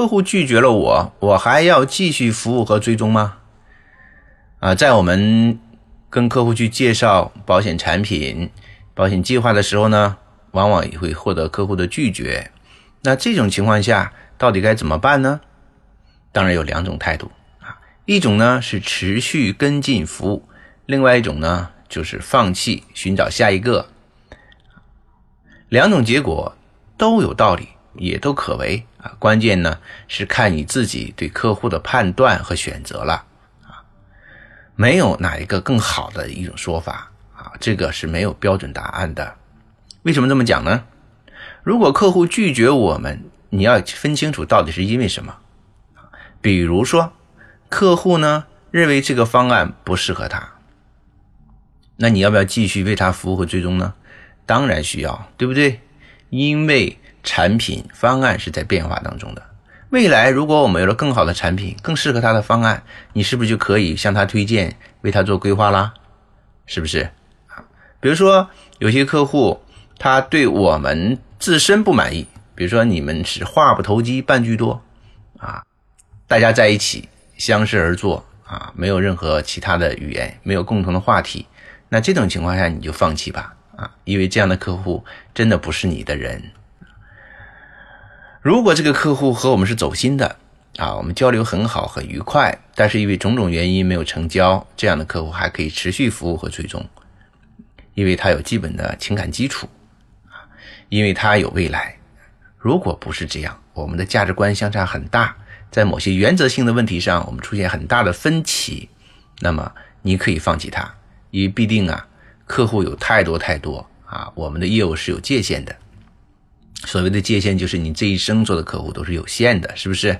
客户拒绝了我，我还要继续服务和追踪吗？啊，在我们跟客户去介绍保险产品、保险计划的时候呢，往往也会获得客户的拒绝。那这种情况下，到底该怎么办呢？当然有两种态度啊，一种呢是持续跟进服务，另外一种呢就是放弃，寻找下一个。两种结果都有道理，也都可为。啊，关键呢是看你自己对客户的判断和选择了啊，没有哪一个更好的一种说法啊，这个是没有标准答案的。为什么这么讲呢？如果客户拒绝我们，你要分清楚到底是因为什么。比如说，客户呢认为这个方案不适合他，那你要不要继续为他服务和追踪呢？当然需要，对不对？因为产品方案是在变化当中的，未来如果我们有了更好的产品，更适合他的方案，你是不是就可以向他推荐，为他做规划啦？是不是啊？比如说有些客户他对我们自身不满意，比如说你们是话不投机半句多啊，大家在一起相视而坐啊，没有任何其他的语言，没有共同的话题，那这种情况下你就放弃吧啊，因为这样的客户真的不是你的人。如果这个客户和我们是走心的啊，我们交流很好很愉快，但是因为种种原因没有成交，这样的客户还可以持续服务和追踪，因为他有基本的情感基础啊，因为他有未来。如果不是这样，我们的价值观相差很大，在某些原则性的问题上我们出现很大的分歧，那么你可以放弃他，因为必定啊，客户有太多太多啊，我们的业务是有界限的。所谓的界限，就是你这一生做的客户都是有限的，是不是？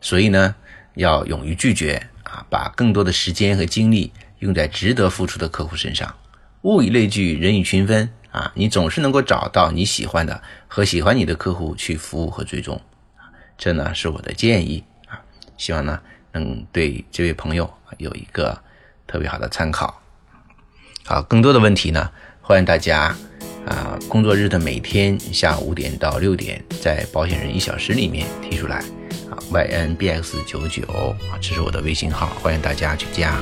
所以呢，要勇于拒绝啊，把更多的时间和精力用在值得付出的客户身上。物以类聚，人以群分啊，你总是能够找到你喜欢的和喜欢你的客户去服务和追踪。这呢是我的建议啊，希望呢能对这位朋友有一个特别好的参考。好，更多的问题呢，欢迎大家。啊，工作日的每天下午五点到六点，在保险人一小时里面提出来，啊，ynbx 九九啊，这是我的微信号，欢迎大家去加。